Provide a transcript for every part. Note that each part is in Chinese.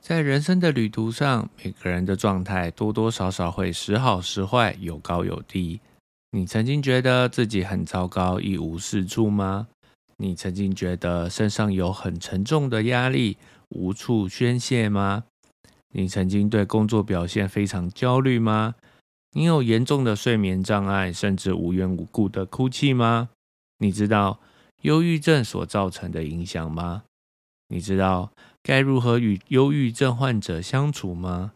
在人生的旅途上，每个人的状态多多少少会时好时坏，有高有低。你曾经觉得自己很糟糕，一无是处吗？你曾经觉得身上有很沉重的压力，无处宣泄吗？你曾经对工作表现非常焦虑吗？你有严重的睡眠障碍，甚至无缘无故的哭泣吗？你知道忧郁症所造成的影响吗？你知道？该如何与忧郁症患者相处吗？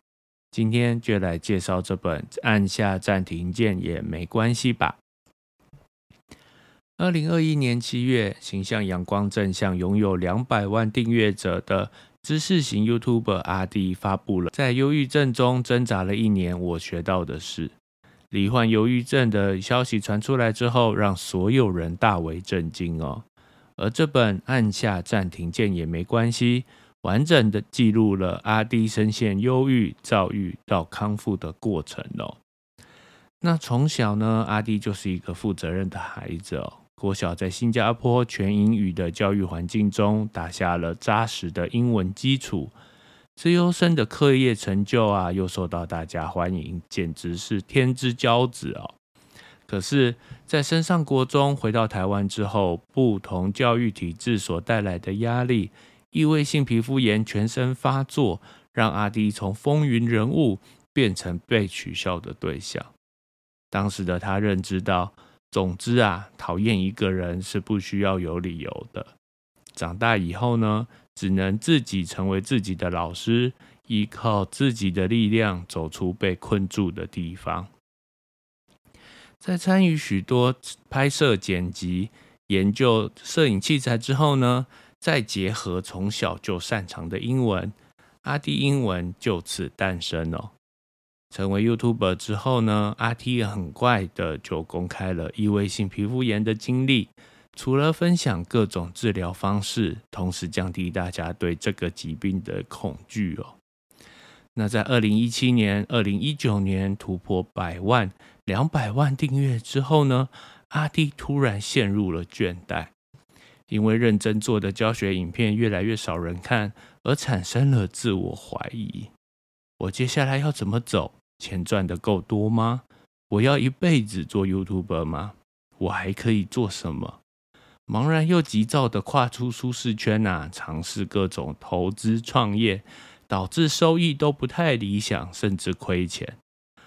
今天就来介绍这本，按下暂停键也没关系吧。二零二一年七月，形象阳光正向、拥有两百万订阅者的知识型 YouTuber 阿迪发布了在忧郁症中挣扎了一年，我学到的是，罹患忧郁症的消息传出来之后，让所有人大为震惊哦。而这本按下暂停键也没关系。完整的记录了阿迪深陷忧郁、躁郁到康复的过程哦。那从小呢，阿迪就是一个负责任的孩子哦。国小在新加坡全英语的教育环境中，打下了扎实的英文基础。自优生的课业成就啊，又受到大家欢迎，简直是天之骄子哦。可是，在升上国中，回到台湾之后，不同教育体制所带来的压力。异位性皮肤炎全身发作，让阿迪从风云人物变成被取笑的对象。当时的他认知到，总之啊，讨厌一个人是不需要有理由的。长大以后呢，只能自己成为自己的老师，依靠自己的力量走出被困住的地方。在参与许多拍摄、剪辑、研究摄影器材之后呢？再结合从小就擅长的英文，阿迪英文就此诞生了。成为 YouTuber 之后呢，阿迪很快的就公开了异位性皮肤炎的经历。除了分享各种治疗方式，同时降低大家对这个疾病的恐惧哦。那在二零一七年、二零一九年突破百万、两百万订阅之后呢，阿迪突然陷入了倦怠。因为认真做的教学影片越来越少人看，而产生了自我怀疑：我接下来要怎么走？钱赚的够多吗？我要一辈子做 YouTuber 吗？我还可以做什么？茫然又急躁的跨出舒适圈啊，尝试各种投资创业，导致收益都不太理想，甚至亏钱。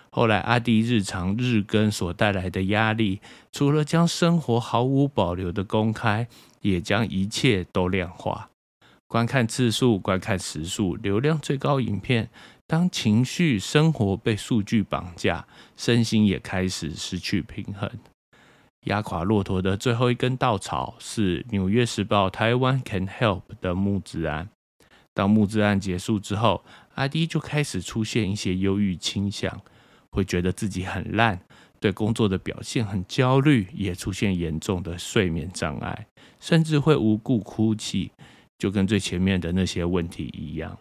后来阿迪日常日更所带来的压力，除了将生活毫无保留的公开。也将一切都量化，观看次数、观看时数、流量最高影片。当情绪、生活被数据绑架，身心也开始失去平衡。压垮骆驼的最后一根稻草是《纽约时报》台湾 Can Help 的募资案。当募资案结束之后，阿迪就开始出现一些忧郁倾向，会觉得自己很烂。对工作的表现很焦虑，也出现严重的睡眠障碍，甚至会无故哭泣，就跟最前面的那些问题一样。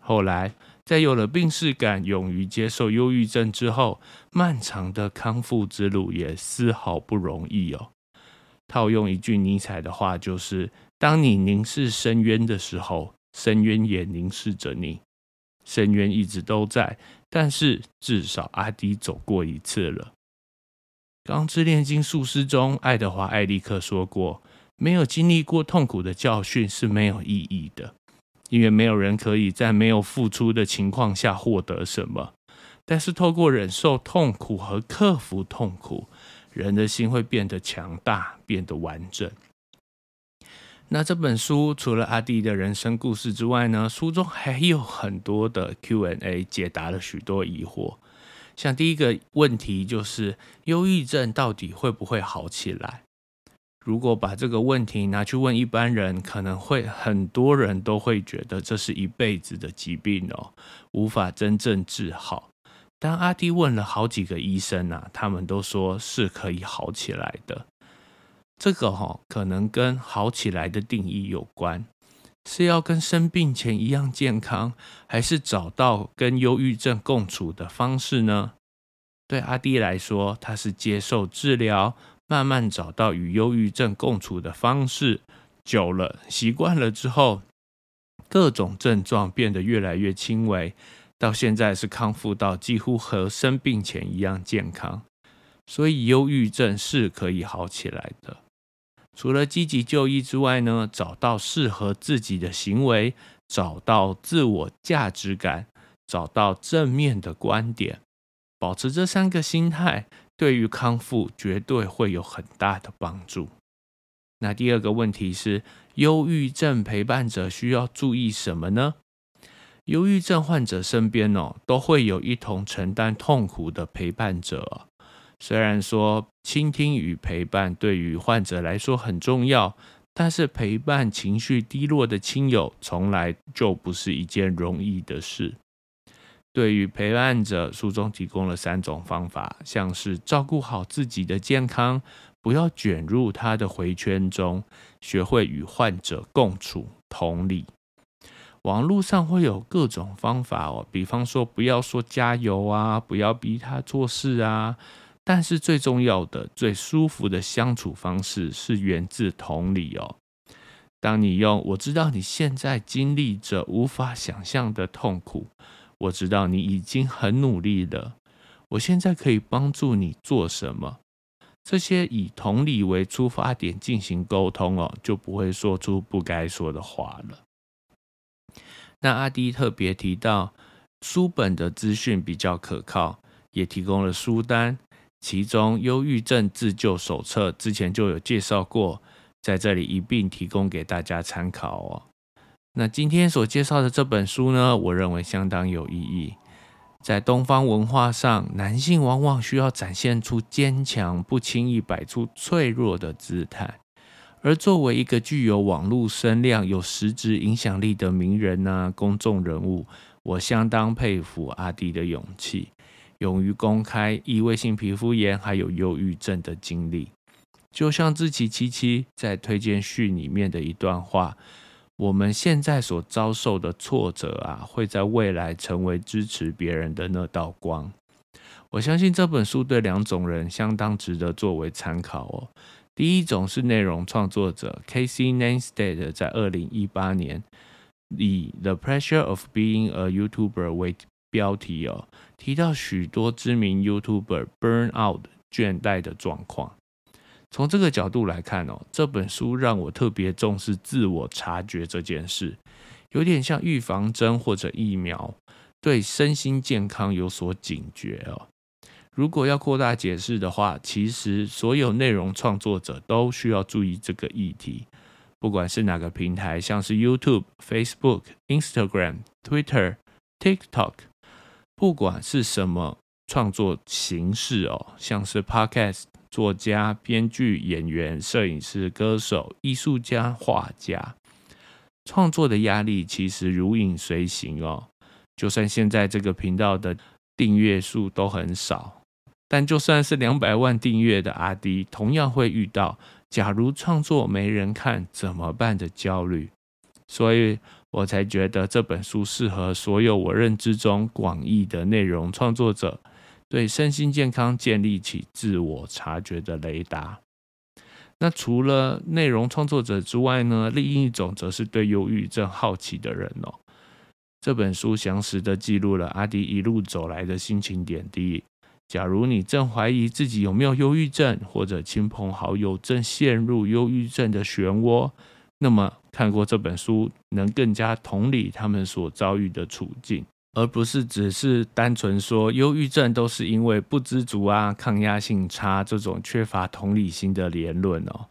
后来，在有了病逝感、勇于接受忧郁症之后，漫长的康复之路也丝毫不容易哦。套用一句尼采的话，就是：“当你凝视深渊的时候，深渊也凝视着你。”深渊一直都在。但是至少阿迪走过一次了。《钢之炼金术师》中，爱德华·艾利克说过：“没有经历过痛苦的教训是没有意义的，因为没有人可以在没有付出的情况下获得什么。但是透过忍受痛苦和克服痛苦，人的心会变得强大，变得完整。”那这本书除了阿弟的人生故事之外呢，书中还有很多的 Q&A，解答了许多疑惑。像第一个问题就是，忧郁症到底会不会好起来？如果把这个问题拿去问一般人，可能会很多人都会觉得这是一辈子的疾病哦，无法真正治好。当阿弟问了好几个医生啊，他们都说是可以好起来的。这个哈可能跟好起来的定义有关，是要跟生病前一样健康，还是找到跟忧郁症共处的方式呢？对阿弟来说，他是接受治疗，慢慢找到与忧郁症共处的方式，久了习惯了之后，各种症状变得越来越轻微，到现在是康复到几乎和生病前一样健康。所以，忧郁症是可以好起来的。除了积极就医之外呢，找到适合自己的行为，找到自我价值感，找到正面的观点，保持这三个心态，对于康复绝对会有很大的帮助。那第二个问题是，忧郁症陪伴者需要注意什么呢？忧郁症患者身边哦，都会有一同承担痛苦的陪伴者。虽然说倾听与陪伴对于患者来说很重要，但是陪伴情绪低落的亲友从来就不是一件容易的事。对于陪伴者，书中提供了三种方法，像是照顾好自己的健康，不要卷入他的回圈中，学会与患者共处、同理。网络上会有各种方法哦，比方说不要说加油啊，不要逼他做事啊。但是最重要的、最舒服的相处方式是源自同理哦。当你用“我知道你现在经历着无法想象的痛苦，我知道你已经很努力了，我现在可以帮助你做什么”，这些以同理为出发点进行沟通哦，就不会说出不该说的话了。那阿迪特别提到，书本的资讯比较可靠，也提供了书单。其中《忧郁症自救手册》之前就有介绍过，在这里一并提供给大家参考哦。那今天所介绍的这本书呢，我认为相当有意义。在东方文化上，男性往往需要展现出坚强，不轻易摆出脆弱的姿态。而作为一个具有网络声量、有实质影响力的名人呐，公众人物，我相当佩服阿迪的勇气。勇于公开异位性皮肤炎还有忧郁症的经历，就像志奇七七在推荐序里面的一段话：我们现在所遭受的挫折啊，会在未来成为支持别人的那道光。我相信这本书对两种人相当值得作为参考哦。第一种是内容创作者 Casey Neistat 在二零一八年以《The Pressure of Being a YouTuber》为标题哦，提到许多知名 YouTuber burn out 倦怠的状况。从这个角度来看哦，这本书让我特别重视自我察觉这件事，有点像预防针或者疫苗，对身心健康有所警觉哦。如果要扩大解释的话，其实所有内容创作者都需要注意这个议题，不管是哪个平台，像是 YouTube、Facebook、Instagram、Twitter、TikTok。不管是什么创作形式哦，像是 podcast、作家、编剧、演员、摄影师、歌手、艺术家、画家，创作的压力其实如影随形哦。就算现在这个频道的订阅数都很少，但就算是两百万订阅的阿迪，同样会遇到假如创作没人看怎么办的焦虑。所以。我才觉得这本书适合所有我认知中广义的内容创作者，对身心健康建立起自我察觉的雷达。那除了内容创作者之外呢？另一种则是对忧郁症好奇的人哦。这本书详实的记录了阿迪一路走来的心情点滴。假如你正怀疑自己有没有忧郁症，或者亲朋好友正陷入忧郁症的漩涡。那么看过这本书，能更加同理他们所遭遇的处境，而不是只是单纯说忧郁症都是因为不知足啊、抗压性差这种缺乏同理心的言论哦。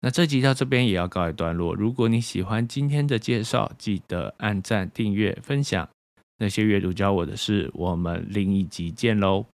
那这集到这边也要告一段落。如果你喜欢今天的介绍，记得按赞、订阅、分享。那些阅读教我的事，我们另一集见喽。